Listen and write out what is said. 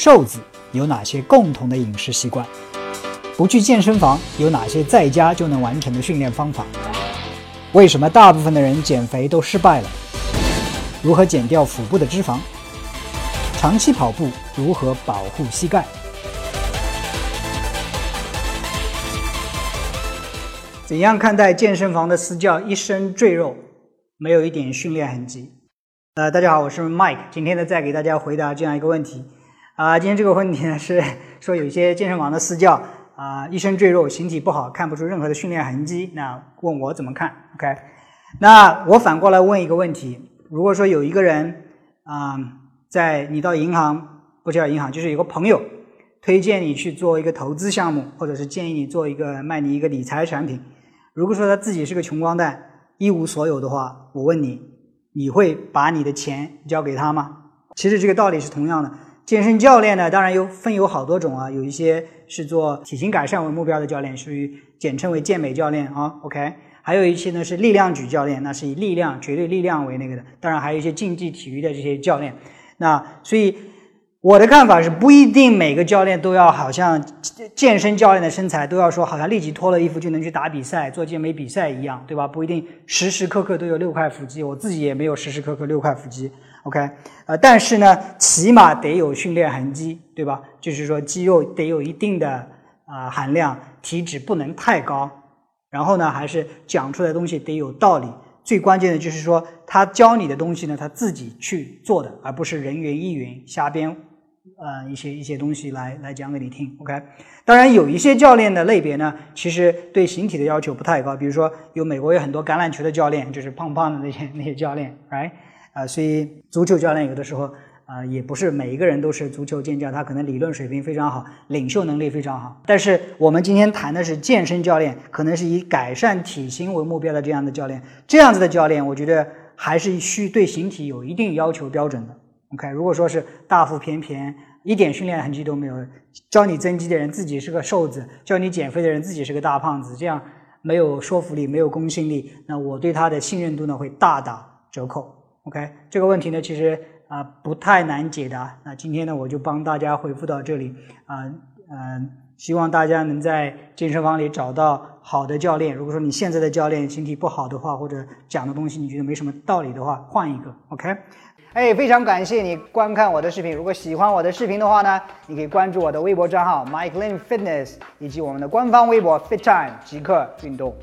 瘦子有哪些共同的饮食习惯？不去健身房有哪些在家就能完成的训练方法？为什么大部分的人减肥都失败了？如何减掉腹部的脂肪？长期跑步如何保护膝盖？怎样看待健身房的私教一身赘肉，没有一点训练痕迹？呃，大家好，我是 Mike，今天呢再给大家回答这样一个问题。啊，今天这个问题呢 是说有一些健身房的私教啊，一身赘肉，形体不好，看不出任何的训练痕迹。那问我怎么看？OK？那我反过来问一个问题：如果说有一个人啊，在你到银行不叫银行，就是有个朋友推荐你去做一个投资项目，或者是建议你做一个卖你一个理财产品。如果说他自己是个穷光蛋，一无所有的话，我问你，你会把你的钱交给他吗？其实这个道理是同样的。健身教练呢，当然有分有好多种啊，有一些是做体型改善为目标的教练，属于简称为健美教练啊。OK，还有一些呢是力量举教练，那是以力量绝对力量为那个的。当然还有一些竞技体育的这些教练。那所以我的看法是，不一定每个教练都要好像健身教练的身材都要说好像立即脱了衣服就能去打比赛、做健美比赛一样，对吧？不一定时时刻刻都有六块腹肌，我自己也没有时时刻刻六块腹肌。OK，呃，但是呢，起码得有训练痕迹，对吧？就是说肌肉得有一定的啊含量，体脂不能太高，然后呢，还是讲出来的东西得有道理。最关键的就是说，他教你的东西呢，他自己去做的，而不是人云亦云、瞎编，呃，一些一些东西来来讲给你听。OK，当然有一些教练的类别呢，其实对形体的要求不太高，比如说有美国有很多橄榄球的教练，就是胖胖的那些那些教练，Right？啊，所以足球教练有的时候啊，也不是每一个人都是足球健将，他可能理论水平非常好，领袖能力非常好。但是我们今天谈的是健身教练，可能是以改善体型为目标的这样的教练，这样子的教练，我觉得还是需对形体有一定要求标准的。OK，如果说是大腹便便，一点训练痕迹都没有，教你增肌的人自己是个瘦子，教你减肥的人自己是个大胖子，这样没有说服力，没有公信力，那我对他的信任度呢会大打折扣。OK，这个问题呢，其实啊不太难解答。那今天呢，我就帮大家回复到这里啊，嗯，希望大家能在健身房里找到好的教练。如果说你现在的教练身体不好的话，或者讲的东西你觉得没什么道理的话，换一个。OK，哎，非常感谢你观看我的视频。如果喜欢我的视频的话呢，你可以关注我的微博账号 Mike Lin Fitness，以及我们的官方微博 Fit Time 即刻运动。